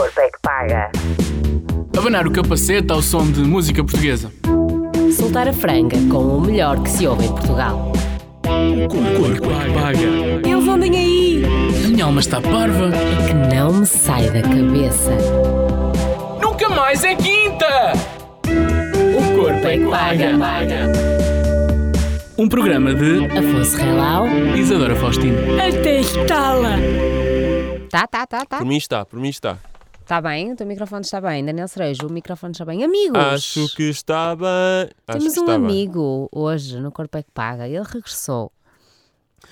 corpo é que paga. Abanar o capacete ao som de música portuguesa. Soltar a franga com o melhor que se ouve em Portugal. O corpo é que paga. Eles andem aí! A minha alma está parva. É que não me sai da cabeça. Nunca mais é quinta! O corpo é que paga. Um programa de Afonso Relau. Isadora Faustino. Até estala! Tá, tá, tá, tá. Por mim está, por mim está. Está bem? O teu microfone está bem. Daniel Cerejo, o microfone está bem. Amigos! Acho que está bem. Temos um está bem. amigo hoje no Corpo é que Paga. Ele regressou.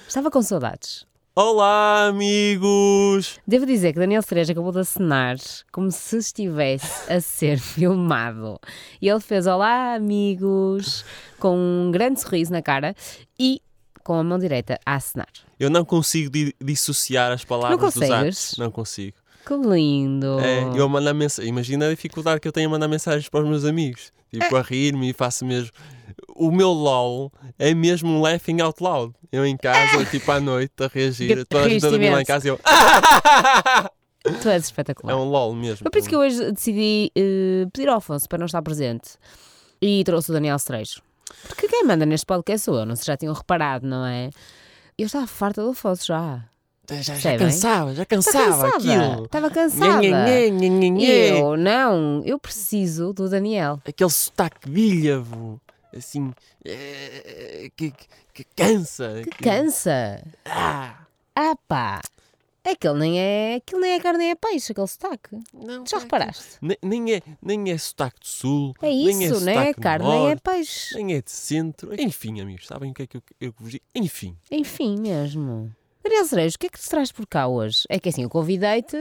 Estava com saudades. Olá, amigos! Devo dizer que Daniel Cereja acabou de acenar como se estivesse a ser filmado. E ele fez olá, amigos, com um grande sorriso na cara e com a mão direita a acenar. Eu não consigo di- dissociar as palavras dos consegues? atos. Não consigo. Que lindo! É, eu mando mensagem. Imagina a dificuldade que eu tenho a mandar mensagens para os meus amigos. Tipo, a rir-me e faço mesmo. O meu LOL é mesmo um laughing out loud. Eu em casa, tipo à noite, a reagir. Toda a gente a dormir lá em casa e eu. Tu és espetacular. É um LOL mesmo. Foi por isso que eu hoje decidi eh, pedir ao Afonso para não estar presente e trouxe o Daniel Cerejo. Porque quem manda neste podcast sou eu, não sei se já tinham reparado, não é? Eu estava farta do Afonso já. Já, já cansava, já cansava aquilo. Estava cansada. Nhê, nhê, nhê. Eu, não, eu preciso do Daniel. aquele sotaque bílavo, assim, eh, que, que- que cansa. Que cansa. Ah, Ah pá. É que ele nem é. Aquilo nem é carne nem é peixe, aquele sotaque. não, Já é reparaste? que- Nem, nem é, nem é sotaque do sul, É nem é isso, nem é carne nem é norte, peixe. nem é de centro. Enfim, amigos, sabem o que é que eu, eu vos digo? Enfim, Enfim, mesmo. Daniel Cerejo, o que é que te traz por cá hoje? É que assim, eu convidei-te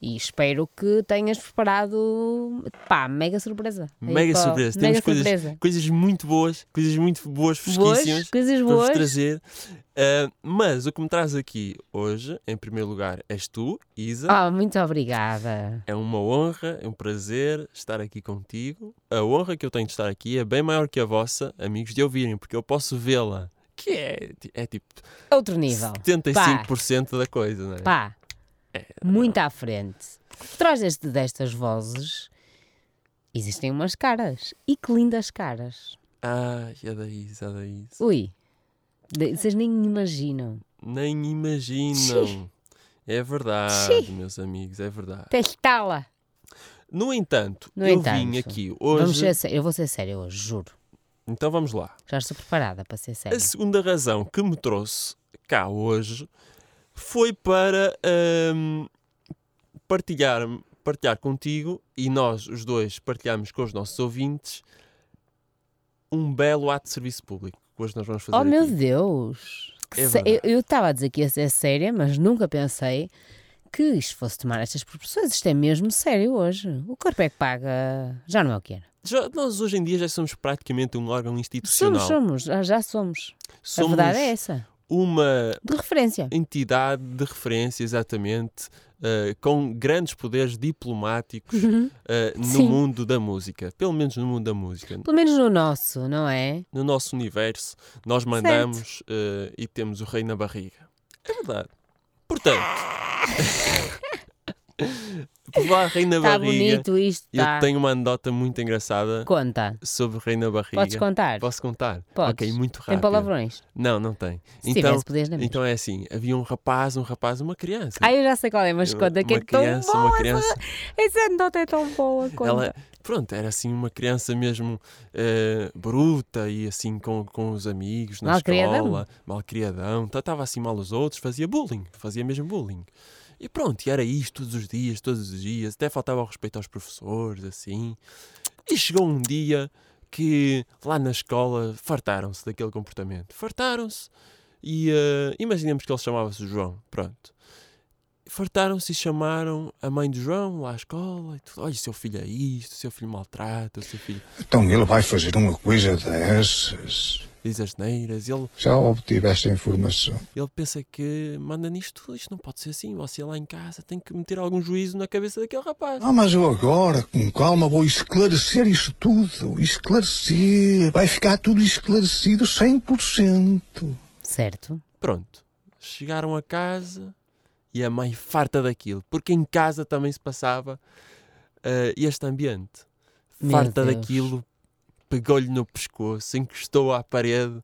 e espero que tenhas preparado, pá, mega surpresa. Mega surpresa. Mega Temos coisas, surpresa. coisas muito boas, coisas muito boas, fresquíssimas. coisas Para vos boas. trazer. Ah, mas o que me traz aqui hoje, em primeiro lugar, és tu, Isa. Ah, muito obrigada. É uma honra, é um prazer estar aqui contigo. A honra que eu tenho de estar aqui é bem maior que a vossa, amigos, de ouvirem, porque eu posso vê-la, que é, é tipo Outro nível. 75% da coisa, não é? Pá, muito à frente. Por trás deste, destas vozes existem umas caras. E que lindas caras. Ai, é daí, é daí. Ui, de- vocês nem imaginam. Nem imaginam. É verdade, meus amigos, é verdade. Testá-la. No entanto, No eu entanto, vim aqui Vamos hoje. ser, sé- eu vou ser séria hoje, juro. Então vamos lá. Já estou preparada para ser séria. A segunda razão que me trouxe cá hoje foi para hum, partilhar, partilhar contigo e nós, os dois, partilhamos com os nossos ouvintes um belo ato de serviço público que hoje nós vamos fazer. Oh meu aqui. Deus! Que É eu estava a dizer que ia ser séria, mas nunca pensei que isto fosse tomar estas proporções. Isto é mesmo sério hoje. O corpo é que paga. Já não é o que era. Já- nós hoje em dia já somos praticamente um órgão institucional. Somos, somos, já, somos. Somos A verdade é essa. uma De referência. entidade de referência, exatamente, eh, com grandes poderes diplomáticos eh, no Uhum. Sim. mundo da música. Pelo menos no mundo da música. Pelo menos no nosso, não é? No nosso universo, nós mandamos eh, e temos o rei na barriga. É verdade. Portanto, por lá, rei na Está barriga, bonito isto, eu tá. tenho uma anedota muito engraçada Conta. sobre rei na barriga. Podes contar? Posso contar? Podes. Ok, muito rápido. Tem palavrões. Não, não tem. Se então, podias na então é assim, havia um rapaz, um rapaz, uma criança. Ah, eu já sei qual é, mas conta que é uma tão criança, boa. uma essa- criança. Essa anedota é tão boa. Conta. Ela, pronto, era assim uma criança mesmo eh, bruta e assim com, com os amigos na Malcriadão. escola, malcriadão, tratava assim mal os outros, fazia bullying, fazia mesmo bullying. E pronto, e era isto todos os dias, todos os dias, até faltava o respeito aos professores, assim. E chegou um dia que lá na escola fartaram-se daquele comportamento. Fartaram-se e eh, imaginemos que ele chamava-se João, pronto. Fartaram-se e chamaram a mãe do João lá à escola e tudo. Olha, seu filho é isto, seu filho maltrata, seu filho Então ele vai fazer uma coisa dessas. Diz as neiras. Ele, Já obtive esta informação. ele pensa que manda nisto tudo. Isto não pode ser assim. Você lá em casa tem que meter algum juízo na cabeça daquele rapaz. Ah, mas eu agora, com calma, vou esclarecer isto tudo. Esclarecer. Vai ficar tudo esclarecido 100%. Certo. Pronto. Chegaram a casa e a mãe farta daquilo, porque em casa também se passava eh, este ambiente. Meu Farta Deus. daquilo, pegou-lhe no pescoço, encostou à parede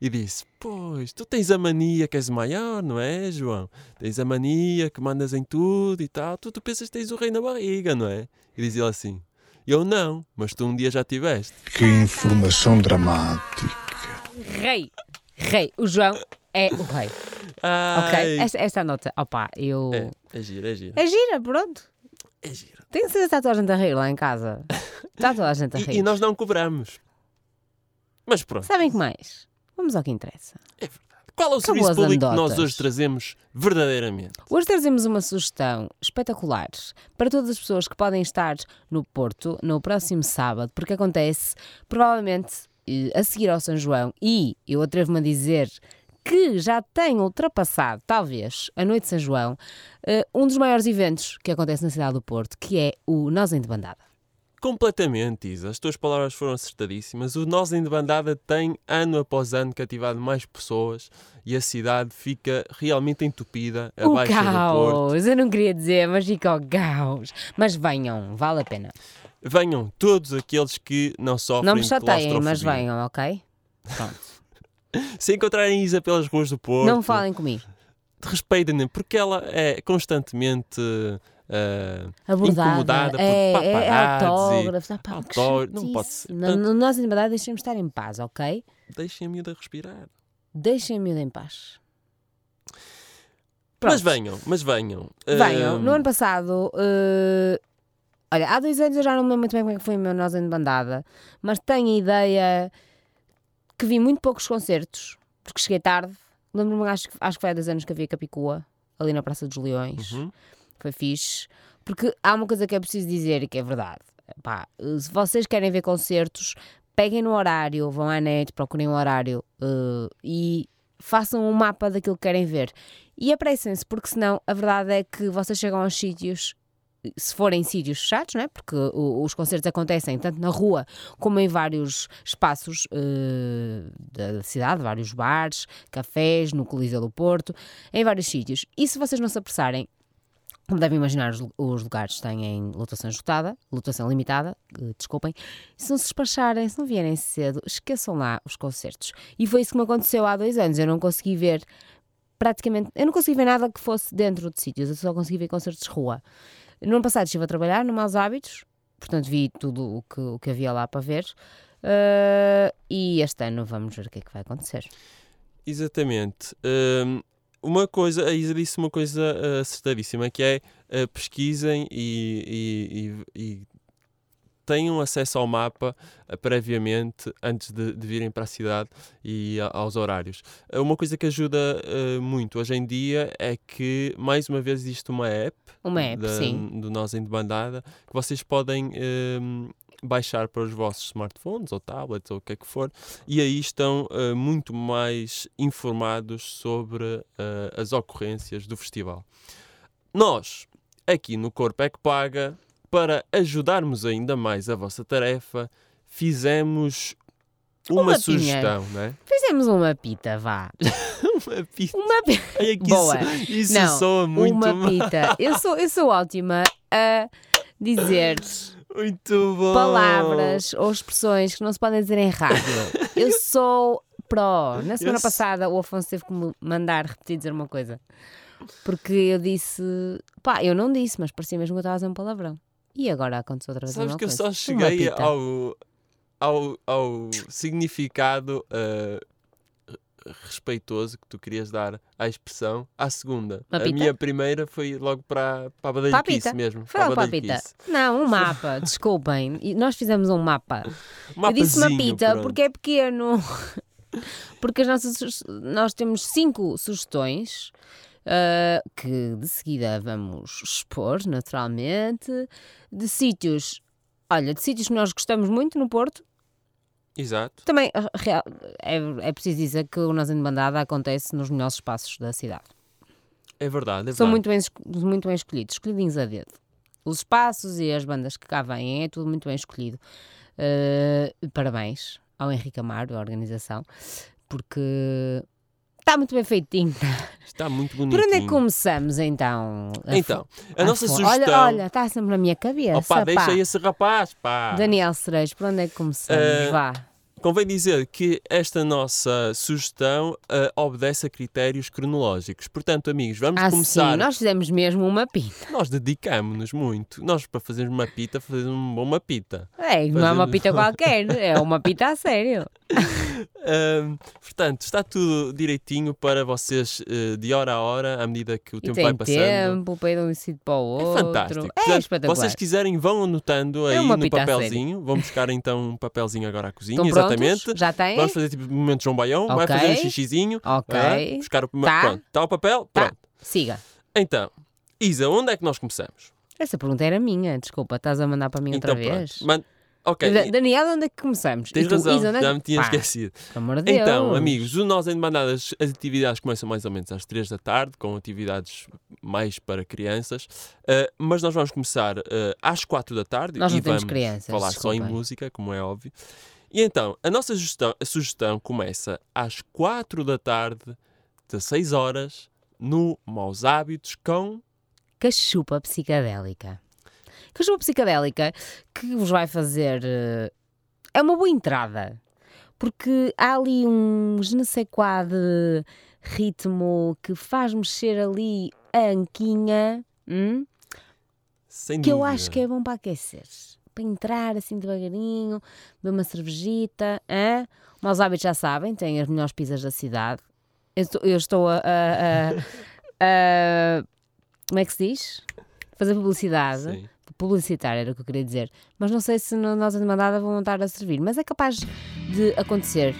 e disse: Pois, tu tens a mania que és maior, não é, João? Tens a mania que mandas em tudo e tal. Tu, tu pensas que tens o rei na barriga, não é? E dizia ele assim: Eu não, mas tu um dia já tiveste. Que informação dramática. Rei. Rei. O João é o rei. Ok? Ai, Esta, esta nota, opa, eu. É, é gira, é gira. É gira, pronto. É gira. Tem que ser está toda a gente a rir lá em casa. Está toda a gente a rir. E, e nós não cobramos. Mas pronto, Sabem que mais? Vamos ao que interessa. é verdade. Qual é o Acabou serviço público que nós hoje trazemos verdadeiramente? Hoje trazemos uma sugestão espetacular para todas as pessoas que podem estar no Porto no próximo sábado, porque acontece provavelmente eh, a seguir ao São João e eu atrevo-me a dizer que já tem ultrapassado, talvez, a Noite de São João, eh, um dos maiores eventos que acontece na cidade do Porto, que é o Nós em de Bandada. Completamente, Isa. As tuas palavras foram acertadíssimas. O Nós em de Bandada tem, ano após ano, cativado mais pessoas e a cidade fica realmente entupida. O Baixa do Porto. caos! Eu não queria dizer, mas fica o caos. Mas venham, vale a pena. Venham todos aqueles que não sofrem Não me chateiem, mas venham, ok? Pronto. Se encontrarem Isa pelas ruas do Porto, Não falem comigo. respeitem-na, porque ela é constantemente ah, abordada. incomodada por é, é. Ah, pá, autógrafos, não pode ser. No nosso liberdade deixem-me estar em paz, ok? deixem a miúda respirar. Deixem-me em paz. Mas Pronto. venham, mas venham. Venham. Ah, No ano passado, eh, olha, há dois anos eu já não me lembro muito bem como é que foi o meu Nós em Bandada, mas tenho a ideia que vi muito poucos concertos, porque cheguei tarde. Lembro-me, acho, que- acho que foi há dois anos que havia Capicua, ali na Praça dos Leões. uhum. Foi fixe. Porque há uma coisa que é preciso dizer e que é verdade. Pá, se vocês querem ver concertos, peguem no horário, vão à net, procurem o horário eh, e façam um mapa daquilo que querem ver. E apressem-se, porque senão a verdade é que vocês chegam aos sítios, se forem sítios fechados, não é? porque os concertos acontecem tanto na rua como em vários espaços eh, da cidade, vários bares, cafés, no Coliseu do Porto, em vários sítios. E se vocês não se apressarem, como devem imaginar, os lugares têm lotação esgotada, lotação limitada, eh, desculpem. Se não se despacharem, se não vierem cedo, esqueçam lá os concertos. E foi isso que me aconteceu há dois anos. Eu não consegui ver praticamente, eu não consegui ver nada que fosse dentro de sítios, eu só consegui ver concertos de rua. No ano passado estive a trabalhar no Maus Hábitos, portanto vi tudo o que, o que havia lá para ver. Eh, e este ano vamos ver o que é que vai acontecer. Exatamente. Hum, uma coisa, a Isa disse uma coisa ah, acertadíssima, que é ah, pesquisem e, e- e- e tenham acesso ao mapa ah, previamente antes de, de virem para a cidade e aos horários. Ah, Uma coisa que ajuda ah, muito hoje em dia é que, mais uma vez, existe uma app, Uma app, da- sim. do Nós em Bandada que vocês podem hum, baixar para os vossos smartphones ou tablets ou o que é que for e aí estão uh, muito mais informados sobre uh, as ocorrências do festival. Nós, aqui no Corpo é que Paga, para ajudarmos ainda mais a vossa tarefa, fizemos uma, Uma sugestão, não é? Fizemos uma pita, vá. Uma pita. Uma pita. Ai, é Boa. Isso, isso Não, soa muito, uma mal. pita. Eu sou, eu sou ótima a dizer muito bom. palavras ou expressões que não se podem dizer em rádio. Eu sou pró. Na semana Eu passada o Afonso teve que me mandar repetir dizer uma coisa. Porque eu disse, pá, eu não disse, mas parecia mesmo que eu estava a dizer um palavrão. E agora aconteceu outra vez Sabes que eu coisa. só cheguei ao, ao, ao significado ah, respeitoso que tu querias dar à expressão à segunda. Uma a pita? minha primeira foi logo para, para a badalhoquice mesmo. Foi para a pita. Não, um mapa, desculpem. Nós fizemos um mapa. Um eu disse uma pita pronto. porque é pequeno. porque as nossas, nós temos cinco sugestões ah, que de seguida vamos expor, naturalmente, de sítios. Olha, de sítios que nós gostamos muito no Porto. Exato. Também ah, é, é preciso dizer que o Nós em Bandada acontece nos melhores espaços da cidade. É verdade, é São verdade. muito bem, muito bem escolhidos, escolhidinhos a dedo. Os espaços e as bandas que cá vêm é tudo muito bem escolhido. Uh, parabéns ao Henrique Amaro, à organização, porque Está muito bem feitinho. Está muito Por bonitinho. onde é que começamos então? Então, a Ah, nossa sugestão... Olha, olha, está sempre na minha cabeça. Opa, deixa pá. esse rapaz, pá. Daniel Cerejo, por onde é que começamos? Eh, Vá. Convém dizer que esta nossa sugestão ah, obedece a critérios cronológicos. Portanto, amigos, vamos Ah, começar. sim, nós fizemos mesmo uma pinta. Nós dedicamos-nos muito. Nós, para fazermos uma pita, fazemos uma boa pita. É, não é uma Fazemos- pita qualquer, é uma pita a sério. Ahm, portanto, está tudo direitinho para vocês eh, de hora a hora, à medida que o E tempo tem vai passando. tempo para ir de um sítio para o É outro. fantástico. É Portanto, espetacular. vocês quiserem, vão anotando aí É no papelzinho. Vão buscar então um papelzinho agora à cozinha, Estão prontos? exatamente. Já têm? Vamos fazer tipo momento João Baião, vai Ok. fazer um xixizinho. Ok. ah, buscar o Tá. Pronto, está o papel? Tá. Pronto. Siga. Então, Isa, onde é que nós começamos? Essa pergunta era minha, desculpa, estás a mandar para mim então, outra vez? pronto. Man- Ok, Da- Daniel, onde é que começamos? tens tu, razão, Isa, é já me tinha Pá, esquecido. De. Então, amigos, o Nós em Demandadas, as atividades começam mais ou menos às 3 da tarde, com atividades mais para crianças, uh, mas nós vamos começar uh, às 4 da tarde Nós e vamos crianças, falar só em música, como é óbvio. E então, a nossa sugestão, a sugestão começa às 4 da tarde, 16 horas, no Maus Hábitos, com Cachupa psicadélica. Cachupa psicadélica que vos vai fazer. eh, É uma boa entrada. Porque há ali um je ne sais quoi de ritmo que faz mexer ali a anquinha. hum? que eu dúvida. acho que é bom para aquecer. Para entrar assim devagarinho, beber uma cervejita. Hã? Maus hábitos já sabem, têm as melhores pizzas da cidade. Eu estou, eu estou a, a- a- a- Como é que se diz? Fazer publicidade. Sim. Publicitar era o que eu queria dizer. Mas não sei se no Nós em Demandada vão estar a servir. Mas é capaz de acontecer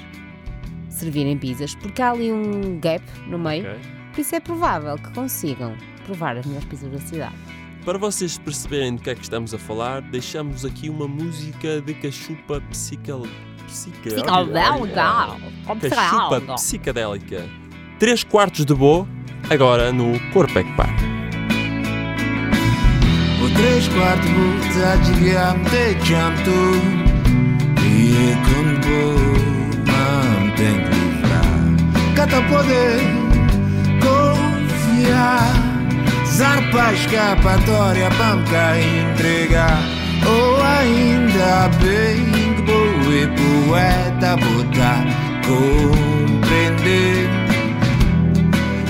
servirem pizzas, porque há ali um gap no meio. Ok. Por isso é provável que consigam provar as melhores pizzas da cidade. Para vocês perceberem do que é que estamos a falar, deixamos aqui uma música de cachupa psical... psica- Psicodélica! Cachupa psicadélica. 3 quartos de bo, agora no Corpo é. O três quartos volta gigante jamto E com bom tem que livrar Cata poder confiar. Zarpa escapatória cá entregar. Ou ainda bem que boa e poeta botar. Compreender.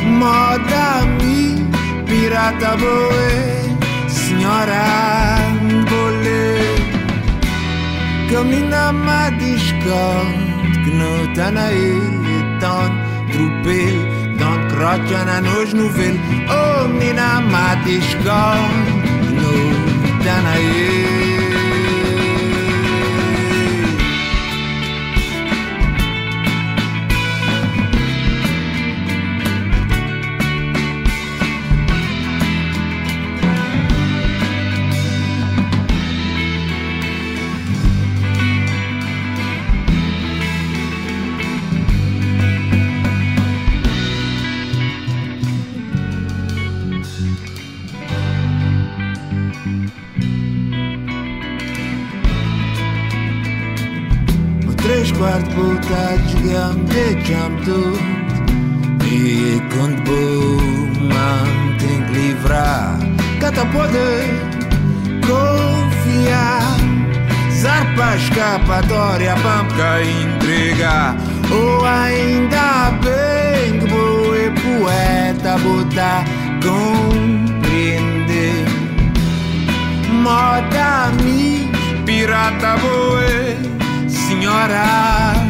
Moda mi pirata boe Senhora bolê Camina ma discount Que não tá na ilha Tão tropel Tão crocha na nos novel Oh menina ma discount Que não três quartos volta gigante jamto E quando bom tem que livrar Cata poder confiar Zarpa escapatória para entregar Ou ainda bem que e poeta botar compreender Moda mi pirata boe Senhora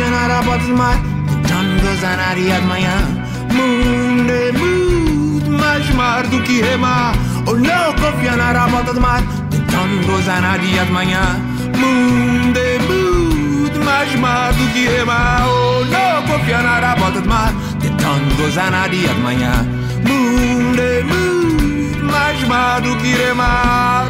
rabota de mar Tentando gozar na areia de manhã Mundo é muito mais mar do que remar O não confia na rabota de mar Tentando gozar na areia de manhã Mundo é muito mais má do que remar. Oh, não confia na volta de mar, gozar na dia de manhã. Mundo, mundo, mais má do que remar.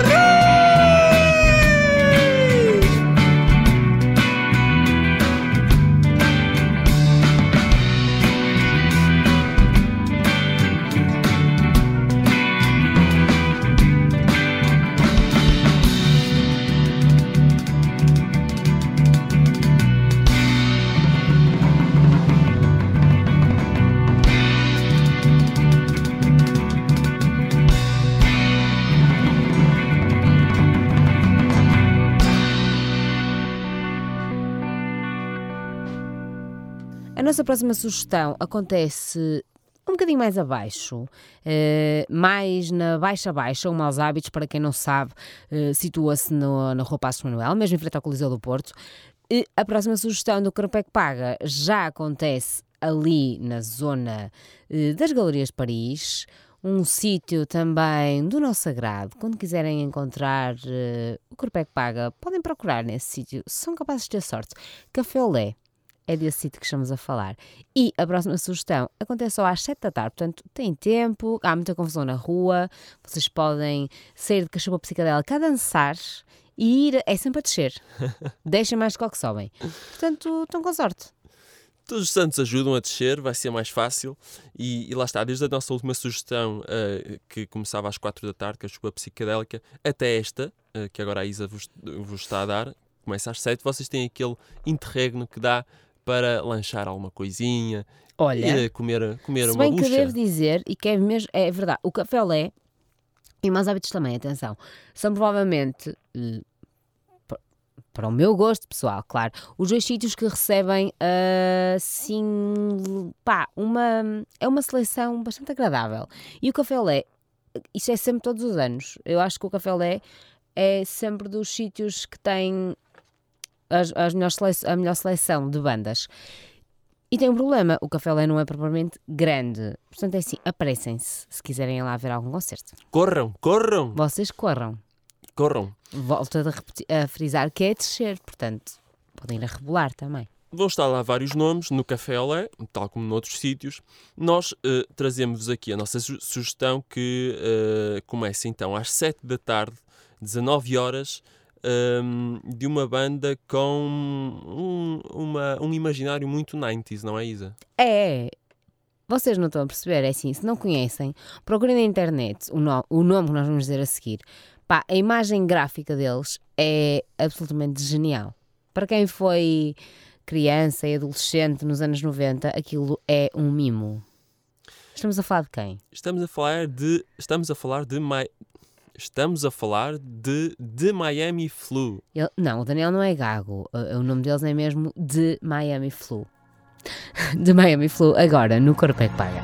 A nossa próxima sugestão acontece um bocadinho mais abaixo, eh, mais na Baixa Baixa, o Maus Hábitos, para quem não sabe, eh, situa-se na Rua Passos Manuel, mesmo em frente ao Coliseu do Porto. E a próxima sugestão do Carpec Paga já acontece ali na zona eh, das Galerias de Paris, um sítio também do nosso agrado. Quando quiserem encontrar eh, o Carpec Paga, podem procurar nesse sítio, são capazes de ter sorte. Café Olé é desse sítio que estamos a falar. E a próxima sugestão acontece só às 7 da tarde, portanto, tem tempo, há muita confusão na rua, vocês podem sair de cachupa psicadélica a dançar e ir, é sempre a descer. Deixem mais de qual que sobem. Portanto, estão com sorte. Todos os santos ajudam a descer, vai ser mais fácil. E, e lá está, desde a nossa última sugestão, eh, que começava às 4 da tarde, que é a chuva psicadélica, até esta, eh, que agora a Isa vos, vos está a dar, começa às 7, vocês têm aquele interregno que dá para lanchar alguma coisinha, Olha, a comer, comer se uma bem que bucha. devo dizer, e que é mesmo, é verdade, o café olé e meus hábitos também, atenção, são provavelmente, eh, pa- para o meu gosto pessoal, claro, os dois sítios que recebem, assim, pá, uma, é uma seleção bastante agradável. E o café olé, isto é sempre todos os anos, eu acho que o café olé é sempre dos sítios que têm as, as melhores a melhor seleção de bandas. E tem um problema, o Café Olé não é propriamente grande. Portanto, é assim, apressem-se se quiserem ir lá ver algum concerto. Corram, corram, Vocês corram. corram. Volto a, repetir- a frisar que é descer, portanto, podem ir a rebolar também. Vão estar lá vários nomes no Café Olé, tal como noutros sítios. Nós eh, trazemos aqui a nossa su- sugestão que eh, começa então às 7 da tarde, 19 horas, ehm, de uma banda com um, uma- um imaginário muito 90s, não é, Isa? É, vocês não estão a perceber, é assim, se não conhecem, procurem na internet o, no- o nome que nós vamos dizer a seguir. Pá, a imagem gráfica deles é absolutamente genial. Para quem foi criança e adolescente nos anos 90, aquilo é um mimo. Estamos a falar de quem? Estamos a falar de. Estamos a falar de. Mi- Estamos a falar de, de Miami Flu. Ele- não, o Daniel não é gago. O, o nome deles é mesmo de Miami Flu. de Miami Flu, agora, no Corpo é que Paga.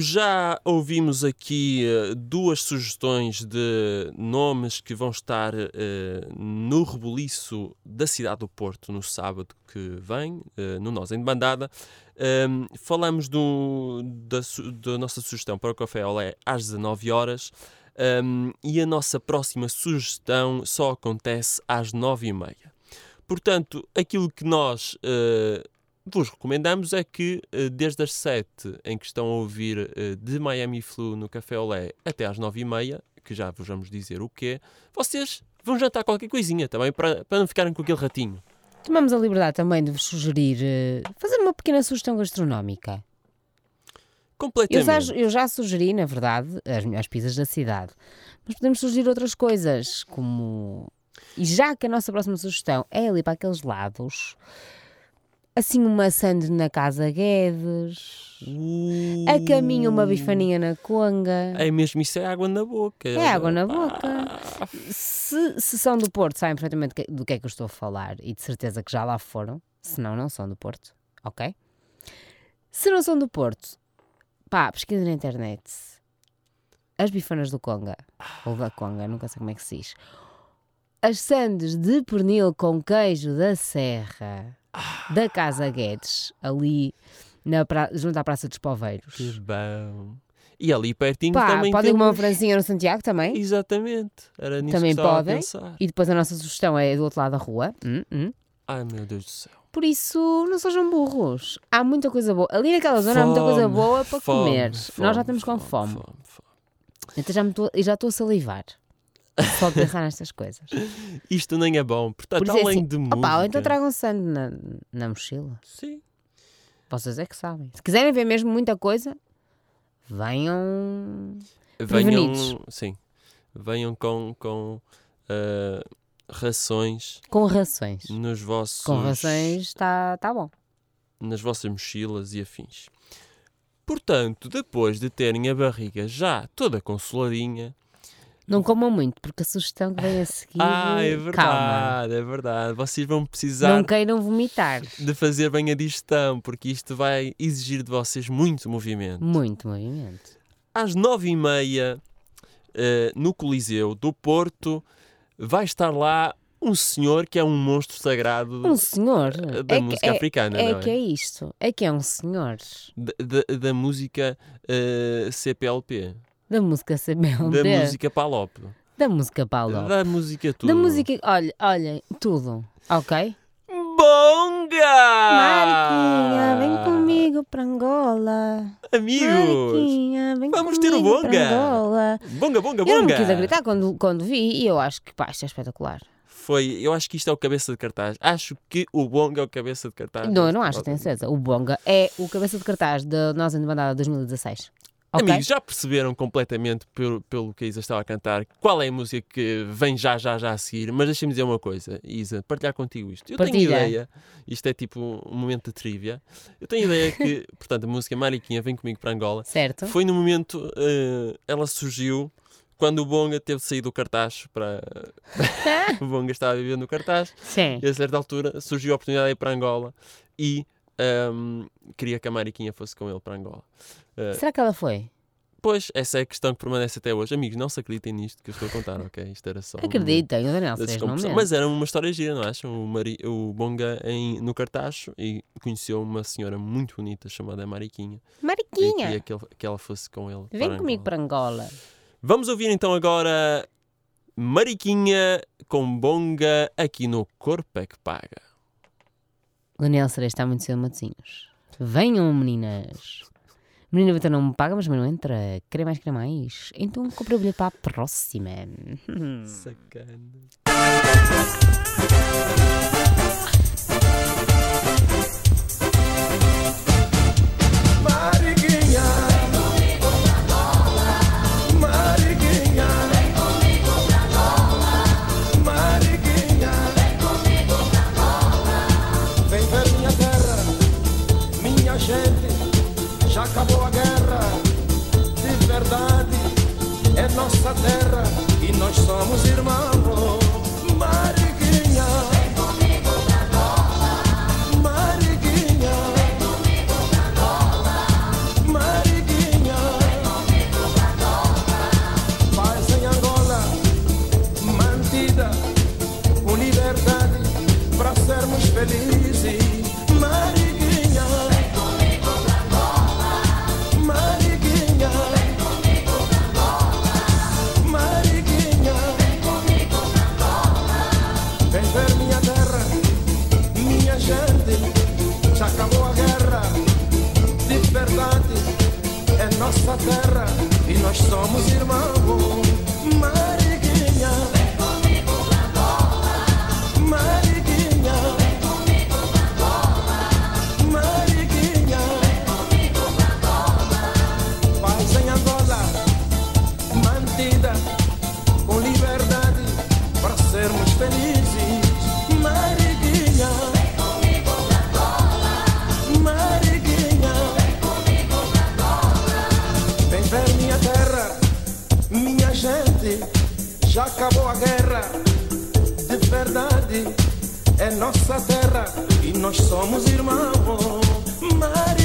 Já ouvimos aqui eh, duas sugestões de nomes que vão estar eh, no rebuliço da cidade do Porto no sábado que vem, eh, no Nós em Bandada. Ehm, falamos do- da, da nossa sugestão para o Café Olé às 19 horas. ehm, e a nossa próxima sugestão só acontece às 9h30. Portanto, aquilo que nós eh, vos recomendamos é que eh, desde as 7 em que estão a ouvir eh, de Miami Flu no Café Olé até às 9h30, que já vos vamos dizer o quê, vocês vão jantar qualquer coisinha também para, para não ficarem com aquele ratinho. Tomamos a liberdade também de vos sugerir eh, fazer uma pequena sugestão gastronómica. Eu Completamente. já, eu já sugeri, na verdade, as melhores pizzas da cidade. Mas podemos sugerir outras coisas, como. E já que a nossa próxima sugestão é ali para aqueles lados, assim uma sande na Casa Guedes, Uh, a caminho uma bifaninha na Conga. É mesmo, isso é água na boca. É água na boca. Se, se são do Porto, sabem perfeitamente do que é que eu estou a falar e de certeza que já lá foram. Se não, não são do Porto. Ok? Se não são do Porto, pá, pesquisa na internet. As bifanas do Conga. Ou da Conga, nunca sei como é que se diz. As sandes de pernil com queijo da Serra da Casa Guedes, ali na pra... junto à Praça dos Poveiros. Que bom. E ali pertinho Pá, também podem temos... uma francinha no Santiago também? Exatamente. Era nisso Também que podem. E depois a nossa sugestão é do outro lado da rua. Hum, hum. Ai, meu Deus do céu. Por isso, não sejam burros. Há muita coisa boa. Ali naquela zona há muita coisa Fome, boa para fome, comer. fome, Nós já estamos com fome. fome, fome. Então já estou a salivar. Só de pensar nestas coisas. Isto nem é bom. Portanto, Por isso é além assim, de música... Opa, ou então tragam sangue na, na mochila. Sim. Vocês é que sabem. Se quiserem ver mesmo muita coisa, venham. Venham, sim, venham com, com ah, rações Com rações. nos vossos, Com rações está tá bom. nas vossas mochilas e afins. Portanto, depois de terem a barriga já toda consoladinha, Não comam muito, porque a sugestão que vem a seguir. ah, é Calma. verdade, é verdade, vocês vão precisar Não queiram vomitar. de fazer bem a digestão, porque isto vai exigir de vocês muito movimento. Muito movimento. às nove e meia, eh, no Coliseu do Porto, vai estar lá um senhor que é um monstro sagrado Um senhor. eh, da é música que, é, africana, é não que é? é isto. É que é um senhor. Da, da- da música eh, CPLP, Da música CBLB. da Da, música Palop, música Paulo. da música tudo. Da música. Olha, olhem, tudo. Ok? Bonga! Mariquinha, vem comigo para Angola. Amigos! Mariquinha, vem vamos ter o bonga. para Angola. Bonga, bonga, Eu não me bonga! quis acreditar quando, quando vi e eu acho que pá, isto é espetacular. Foi, eu acho que isto é o cabeça de cartaz. Acho que o Bonga é o cabeça de cartaz. Não, eu não acho, tenho certeza. O Bonga é o cabeça de cartaz da Nós em Bandada 2016. Ok? Amigos, já perceberam completamente pelo, pelo que a Isa estava a cantar qual é a música que vem já, já, já a seguir, mas deixa-me dizer uma coisa, Isa, partilhar contigo isto. Eu tenho Partilha. ideia, isto é tipo um momento de trivia, eu tenho ideia que, portanto, a música Mariquinha vem comigo para Angola, Certo? foi no momento, eh, ela surgiu quando o Bonga teve de sair do cartaz para... o Bonga estava a viver no cartaz Sim. e a certa altura surgiu a oportunidade de ir para Angola e ehm, queria que a Mariquinha fosse com ele para Angola. Eh, Será que ela foi? Pois, essa é a questão que permanece até hoje. Amigos, não se acreditem nisto que eu estou a contar, ok? Isto era só. um- Acreditem, mesmo. Mas era uma história gira, não acham? O, Mari... o Bonga em... no Cartacho e conheceu uma senhora muito bonita chamada Mariquinha. E Mariquinha, queria que, ele- que ela fosse com ele. vem para comigo Angola. para Angola. Vamos ouvir então agora Mariquinha com Bonga aqui no Corpo é que Paga. Daniel Cerejo está muito cedo, Matosinhos. Venham, meninas. Menina Vitor não me paga, mas não entra. Querem mais, querem mais. Então compra o bilhete para a próxima. Sacana. acabou a guerra. De verdade, é nossa terra e nós somos irmãos. Nossa terra e nós somos irmãos. Mariquinha.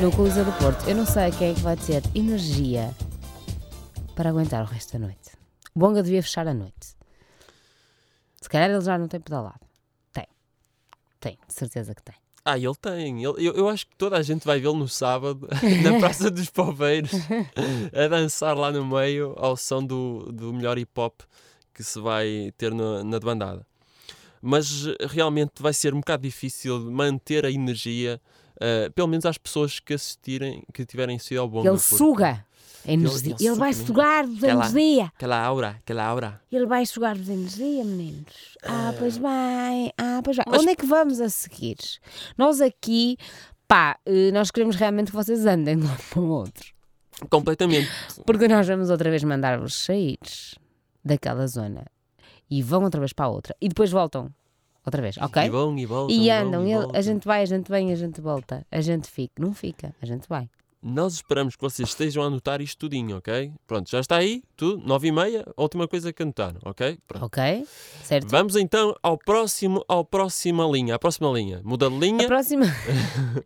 No Coliseu do Porto, eu não sei quem é que vai ter energia para aguentar o resto da noite. O Bonga devia fechar a noite. Se calhar ele já não tem pedalado. Tem. Tem, de certeza que tem. Ah, ele tem. Ele- eu, eu acho que toda a gente vai vê-lo no sábado, na Praça dos Poveiros, a dançar lá no meio ao som do, do melhor hip hop que se vai ter na, na bandada. Mas eh, realmente vai ser um bocado difícil manter a energia, eh, pelo menos às pessoas que assistirem, que tiverem sido ao bom. Ele suga a energia. ele Ele, vai suga sugar-vos a energia. Aquela aura, aquela aura. Ele vai sugar-vos a energia, meninos. Ah, pois bem. Ah, pois bem. Mas- Onde é que vamos a seguir? Nós aqui, pá, eh, nós queremos realmente que vocês andem de um para o outro. Completamente. Porque nós vamos outra vez mandar-vos sair daquela zona e vão outra vez para a outra e depois voltam outra vez, ok? E vão, e voltam. E andam, e voltam. a gente vai, a gente vem, a gente volta, a gente fica, não fica, a gente vai. Nós esperamos que vocês estejam a anotar isto tudinho, ok? Pronto, já está aí, tudo, nove e meia, a última coisa que anotaram, ok? Pronto. Ok? Certo? Vamos então ao próximo, ao próxima linha, à próxima linha. Muda de A linha. próxima.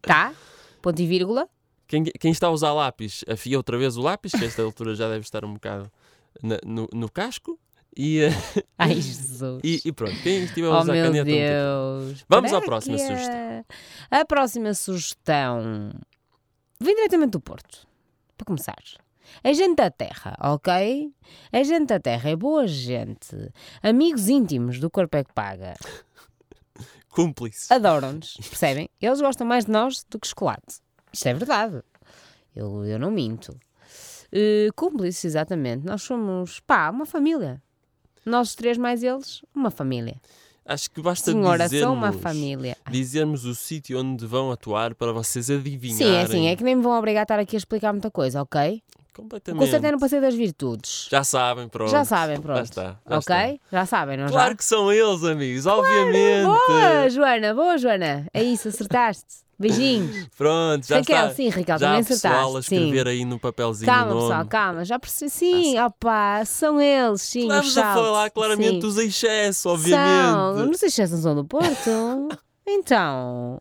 tá? Ponto e vírgula. Quem, quem está a usar lápis, afia outra vez o lápis, que a esta altura já deve estar um bocado na- no, no casco. E, eh, Ai, Jesus. e, e pronto, quem estiver a Oh usar meu caneta. um. Deus. Vamos à próxima sugestão. A próxima sugestão vem diretamente do Porto. Para começar. É gente da terra, ok? É gente da terra, é boa gente. Amigos íntimos do Corpo é que Paga. Cúmplices. Adoram-nos, percebem? Eles gostam mais de nós do que chocolate. Isto é verdade. Eu, eu não minto. Uh, cúmplices, exatamente. Nós somos, pá, uma família. Nós três mais eles, uma família. Acho que basta Senhora, dizermos, uma família. Dizermos o sítio onde vão atuar para vocês adivinharem. Sim, é assim, é que nem me vão obrigar a estar aqui a explicar muita coisa, ok? O Completamente. concerto é no Passeio das Virtudes. Já sabem, pronto. Já sabem, pronto. Já está. já ok? está. Já sabem, não Claro já? que são eles, amigos, obviamente. Boa, Joana, boa, Joana. É isso, acertaste. Beijinhos. Pronto, já Raquel, está. sim, Raquel, já também há pessoal a acertaste. Sim. escrever aí no papelzinho Calma, nome. pessoal, calma, já percebi. Sim, opá, são eles, sim. Estamos os a falar claramente sim. dos excesso, São, obviamente. não sei se são são do Porto. Então,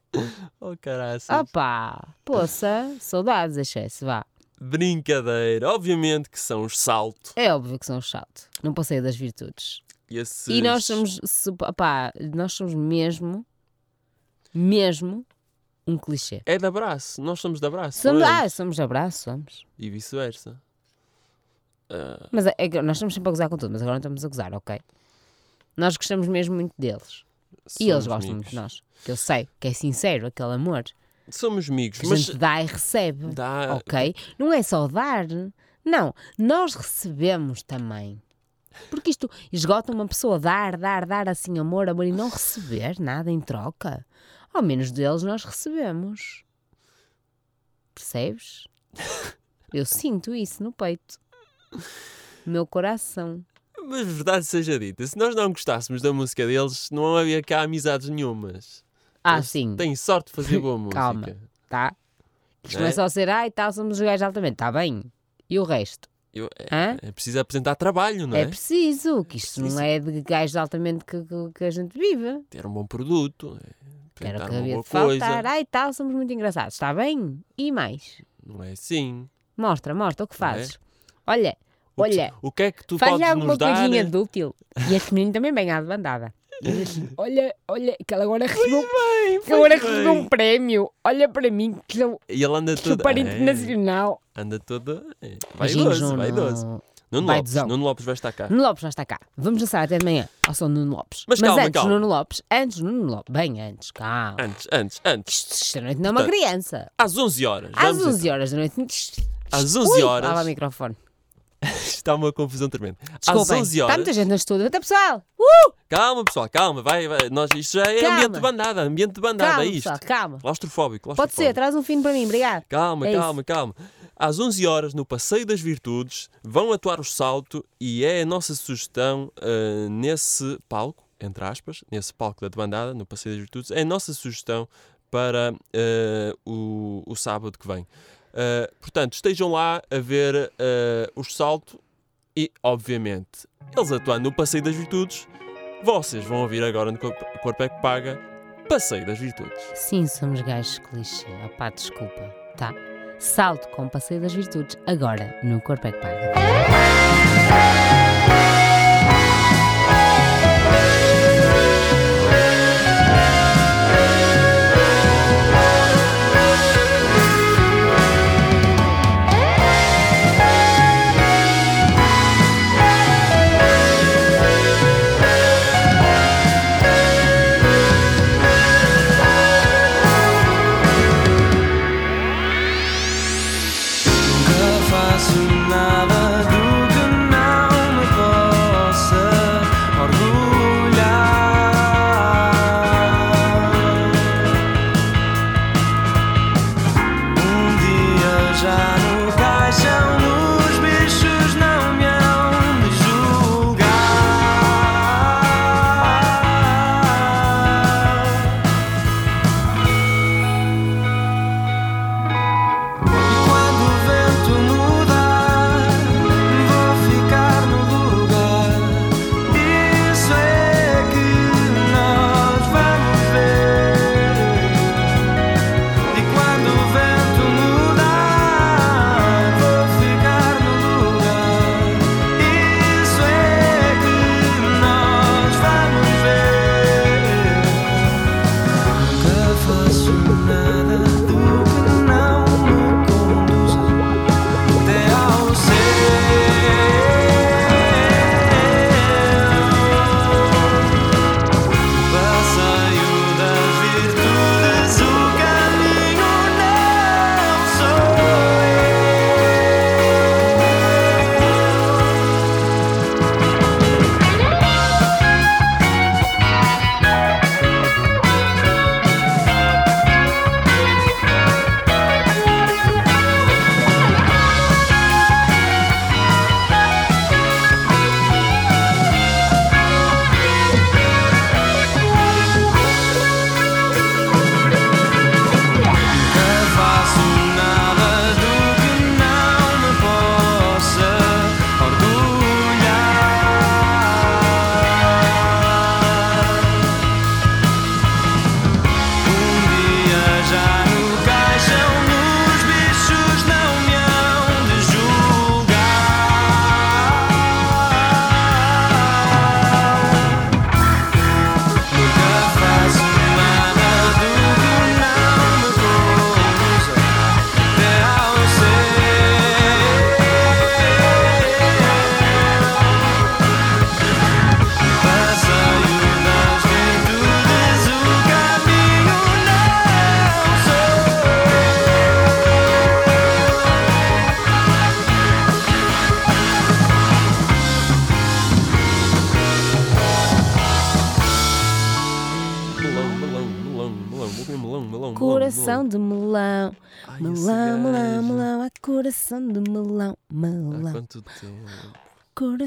Oh, caraças. opá, poça, saudades, excesso, vá. Brincadeira. Obviamente que são os salto. É óbvio que são os saltos, não passeio das virtudes. E, esses... E nós somos, opá, nós somos mesmo, mesmo um clichê. É de abraço. Nós somos de abraço. Somos, é? ah, somos de abraço, somos. E vice-versa. Ah, Mas é, é que nós estamos sempre a gozar com tudo, mas agora não estamos a gozar, ok? Nós gostamos mesmo muito deles. E eles somos gostam amigos. muito de nós. Que eu sei que é sincero, aquele amor. Somos amigos, Que a mas gente dá e recebe. dá. Ok? Não é só dar. Não, nós recebemos também. Porque isto esgota uma pessoa dar, dar, dar assim amor, amor e não receber nada em troca. Ao menos deles nós recebemos. Percebes? Eu sinto isso no peito. No meu coração. Mas verdade seja dita, se nós não gostássemos da música deles, não havia cá amizades nenhumas. Ah, Eles sim. Têm sorte de fazer boa música. Calma. Tá? Isto Não não é? é só ser, ai, tal, somos os gajos altamente. Está bem. E o resto? Eu- é, é preciso apresentar trabalho, não É, é? preciso, que isto preciso. não é de gajos altamente que, que, que a gente vive. Ter um bom produto, é, Era o que havia de faltar. Ai, tal, somos muito engraçados. Está bem? E mais? Não é assim. Mostra, mostra o que é? fazes. Olha, O que- olha, o que é que tu faz-lhe podes alguma nos dar? coisinha de útil. E este menino também vem à bandada. Assim, olha, olha, que ele agora recebeu, que agora recebeu um prémio. Olha para mim, que sou E ele anda super é, internacional. anda todo. É, vaidoso, no- vaidoso. Nuno Vai Lopes. Nuno Lopes vai estar cá. Nuno Lopes já está cá. Vamos dançar até de manhã ao som Nuno Lopes. Mas calma, antes, calma. Nuno Lopes, antes, Nuno Lopes, bem antes, calma. Antes, antes, antes. Esta noite não é uma Portanto, criança. Às 11 horas. Às vamos 11 horas da noite. Às 11 Ui, horas. Vai o microfone. Está uma confusão tremenda. Às Desculpem, 11 está horas. muita gente no estúdio. Até pessoal! Calma, pessoal, calma. Vai, vai. Nós, isto já é Calma. ambiente de bandada. Ambiente de bandada, Calma, é isto. pessoal, calma. Claustrofóbico, Pode claustrofóbico. ser, traz um fino para mim, obrigado. Calma, É calma, calma. Às 11 horas, no Passeio das Virtudes, vão atuar o salto e é a nossa sugestão ah, nesse palco, entre aspas, nesse palco da debandada, no Passeio das Virtudes, é a nossa sugestão para ah, o, o sábado que vem. Ah, portanto, estejam lá a ver o salto e, obviamente, eles atuando no Passeio das Virtudes, vocês vão ouvir agora no Corpo Corpo é que Paga Passeio das Virtudes. Sim, somos gajos clichê. Opá, desculpa. Tá. Salto com passeio das virtudes, agora no Corpo é que Paga.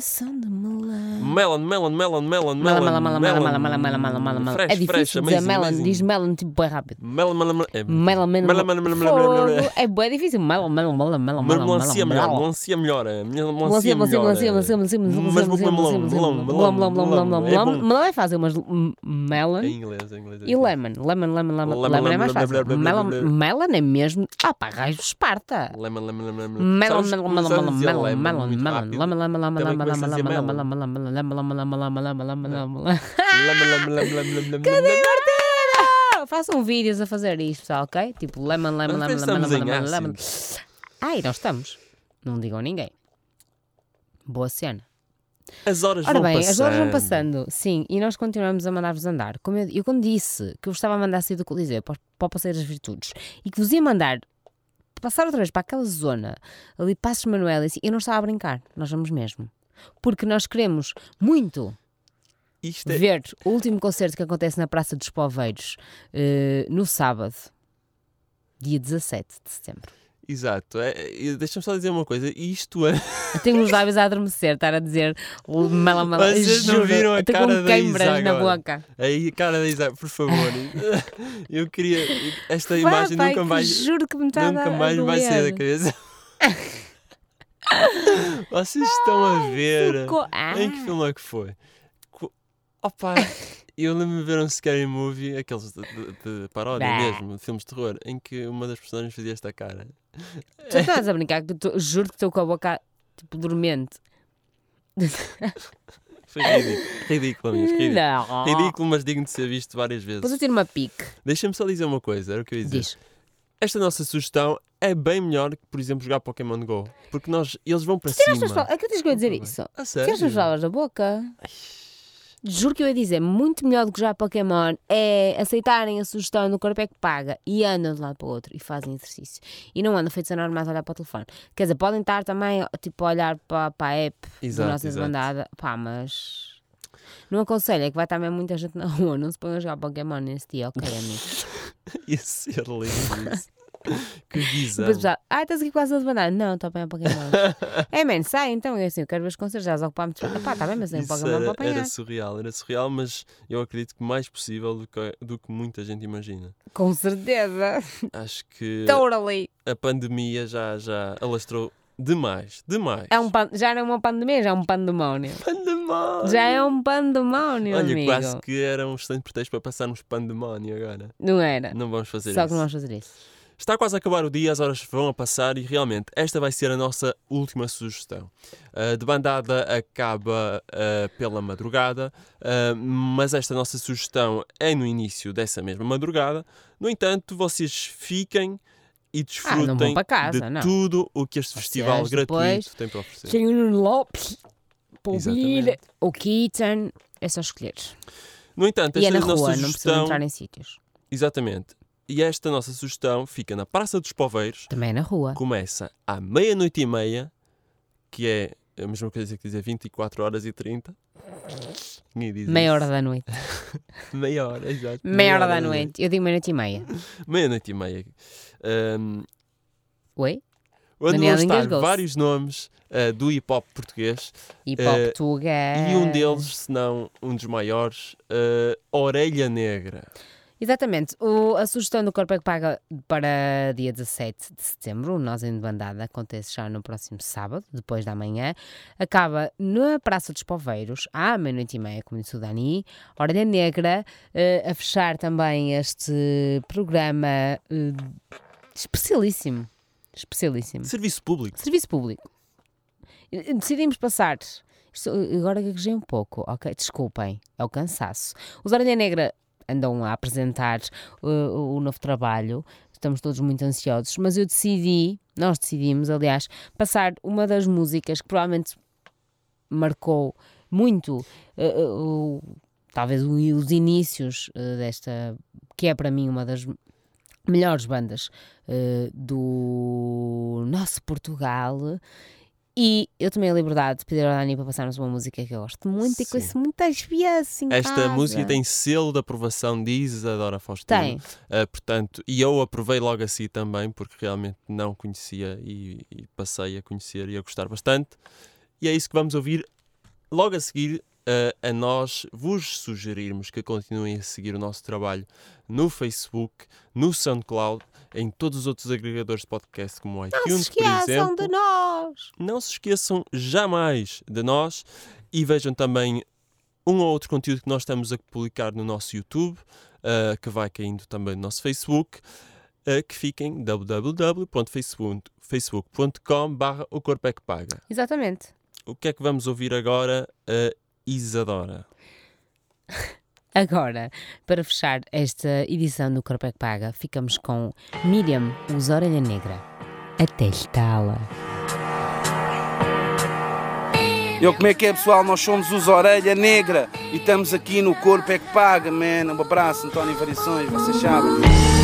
Coração Melon, melon, melon, melon, melon. Melon, melon, melon, melon, melon, melon, melon, melon. É difícil dizer melon, diz melon tipo bem rápido. Melon, melon, melon. Melon, melon, melon. É bem difícil. Melon, melon, melon, melon. melon. melancia melhor, melancia melhor. Melancia, melancia, melancia, melancia, melancia. Mas melon, melon, melon, melon, melon, melon, melon, melon, melon. Melon é fácil, mas melon. Em inglês, em inglês. E lemon, lemon, lemon, lemon. Lemon é mais fácil. Melon é mesmo. Ah pá, raio Esparta. Lemon, lemon, lemon, melon. Melon, melon, melon, melon, melon. Melon, melon, melon, melon, melon, melon lama, lama, lama, lama, lama, lama, lama, lama. Cadê a Martina? Façam vídeos a fazer isto, pessoal, ok? Tipo, lama, lama, lama, lama, lama, lama. Ai, nós estamos. Não digam a ninguém. Boa cena. As horas Ora vão bem, passando. as horas vão passando, sim, e nós continuamos a mandar-vos andar. Como eu, eu, quando disse que eu estava a mandar sair do Coliseu para, para o Passeio das Virtudes e que vos ia mandar passar outra vez para aquela zona ali, Passos Manuel, e assim, eu não estava a brincar, nós vamos mesmo. Porque nós queremos muito é... ver o último concerto que acontece na Praça dos Poveiros eh, no sábado, dia 17 de setembro. Exato. É, Deixa-me só dizer uma coisa. Isto é... Eu tenho os lábios a adormecer, estar a dizer mala mala. Vocês não viram a cara com da Isa na boca. Aí, cara da Isaac, por favor. Eu queria... Esta imagem pai, nunca mais... Juro que me está Nunca mais vai sair da cabeça. Vocês estão a ver. Socorro. Ah. Em que filme é que foi? Opa, eu lembro-me de ver um scary movie, aqueles de, de- de paródia mesmo, de filmes de terror, em que uma das personagens fazia esta cara. Tu estás a brincar, que tô- juro que estou com a boca tipo dormente. Foi ridículo. Ridículo, amigos. Ridículo. Não. Ridículo, mas digno de ser visto várias vezes. eu tiro uma pique. Deixa-me só dizer uma coisa, era o que eu ia dizer. Diz. Esta nossa sugestão é bem melhor que, por exemplo, jogar Pokémon GO. Porque nós, eles vão para Tiraste as cima. palavras. Acreditas que eu ia dizer isso? A Tiraste as palavras da boca. Juro que eu ia dizer, muito melhor do que já Pokémon é aceitarem a sugestão do corpo é que paga e andam de um lado para o outro e fazem exercício. E não andam feitos a normais a olhar para o telefone. Quer dizer, podem estar também tipo, a olhar para, para a app Exato, da nossa exato. desbandada. Pá, mas. Não aconselho, é que vai estar mesmo muita gente na rua. Não se ponham a jogar Pokémon nesse dia, ok, amigos? Ia ser lindo isso. que visão. Depois ah, estás aqui quase a desbandar. Não, estou bem a Pokémon. é, man, sai então. Eu assim, eu quero ver os concertos, já os ocupámos. Pá, está bem, mas um Isso Pokémon era, para apanhar. era surreal, era surreal, mas eu acredito que mais possível do que, do que muita gente imagina. Com certeza. Acho que Totally. a pandemia já, já alastrou demais, demais. É um pan... Já não é uma pandemia, já é um pandemónio. pandemónio. Já é um pandemónio, Olha, amigo. quase que era um excelente pretexto para passarmos pandemónio agora. Não era. Não vamos fazer Só isso. que não vamos fazer isso. Está quase a acabar o dia, as horas vão a passar e realmente esta vai ser a nossa última sugestão. A de bandada acaba ah, pela madrugada, ah, mas esta nossa sugestão é no início dessa mesma madrugada. No entanto, vocês fiquem e Ah, não desfrutem para casa, de não. tudo o que este festival Vocês gratuito tem para oferecer. Tem o Lopes, Exatamente. o Keaton, é só escolher. No entanto, E é esta na nossa rua, não precisa sugestão. entrar em sítios. Exatamente. E esta nossa sugestão fica na Praça dos Poveiros. Também é na rua. começa à meia-noite e meia, que é a mesma coisa que dizer 24 horas e 30. Ninguém diz Meia isso. hora da noite. Meia hora, exato. Meia hora da noite. Eu digo meia-noite e meia. Meia-noite e meia. Ahm, Oi? onde Daniel vão estar vários nomes ah, do hip hop português Hip Hop Eh, Tuga. e um deles, se não um dos maiores, ah, Orelha Negra. Exatamente. O- a sugestão do Corpo é que Paga para dia 17 de setembro, o Nós em Bandada, acontece já no próximo sábado, depois da manhã. Acaba na Praça dos Poveiros, à meia-noite e meia, como disse o Dani. Orelha Negra, eh, a fechar também este programa eh, especialíssimo. Especialíssimo. Serviço público. Serviço público. Decidimos passar. Agora gaguejei um pouco, ok? Desculpem, é o cansaço. Os Orelha Negra andam a apresentar uh, o novo trabalho, estamos todos muito ansiosos, mas eu decidi, nós decidimos, aliás, passar uma das músicas que provavelmente marcou muito uh, uh, o- talvez o- os inícios uh, desta, que é para mim uma das melhores bandas do nosso Portugal. E eu tomei a liberdade de pedir ao Dani para passarmos uma música que eu gosto muito e Sim. com isso muitas vezes em Esta casa. música tem selo de aprovação de Isadora Faustino. Tem. Uh, portanto, e eu aprovei logo assim também, porque realmente não conhecia e, e passei a conhecer e a gostar bastante. E é isso que vamos ouvir logo a seguir. eh, a nós vos sugerirmos que continuem a seguir o nosso trabalho no Facebook, no SoundCloud, em todos os outros agregadores de podcast, como o Não iTunes, se por esqueçam exemplo. de nós. Não se esqueçam jamais de nós e vejam também um ou outro conteúdo que nós estamos a publicar no nosso YouTube, eh, que vai caindo também no nosso Facebook, eh, que fica em www.facebook.com barra o corpo é que paga. Exatamente. O que é que vamos ouvir agora? A Isadora. Agora, para fechar esta edição do Corpo é que Paga, ficamos com Miriam, os Orelha Negra. Até estala. Eu como é que é pessoal? Nós somos os Orelha Negra e estamos aqui no Corpo é que Paga, man. Um abraço, António Variações, vocês sabem.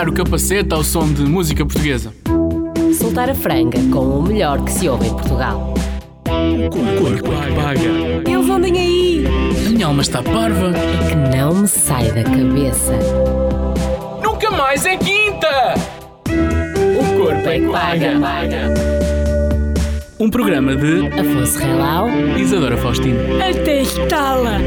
Abanar o capacete ao som de música portuguesa. Soltar a franga com o melhor que se ouve em Portugal. O corpo é que paga. Eles andem aí! A minha alma está parva. É que não me sai da cabeça. Nunca mais é quinta! O corpo é que paga. Um programa de Afonso Relau. Isadora Faustino. Até estala!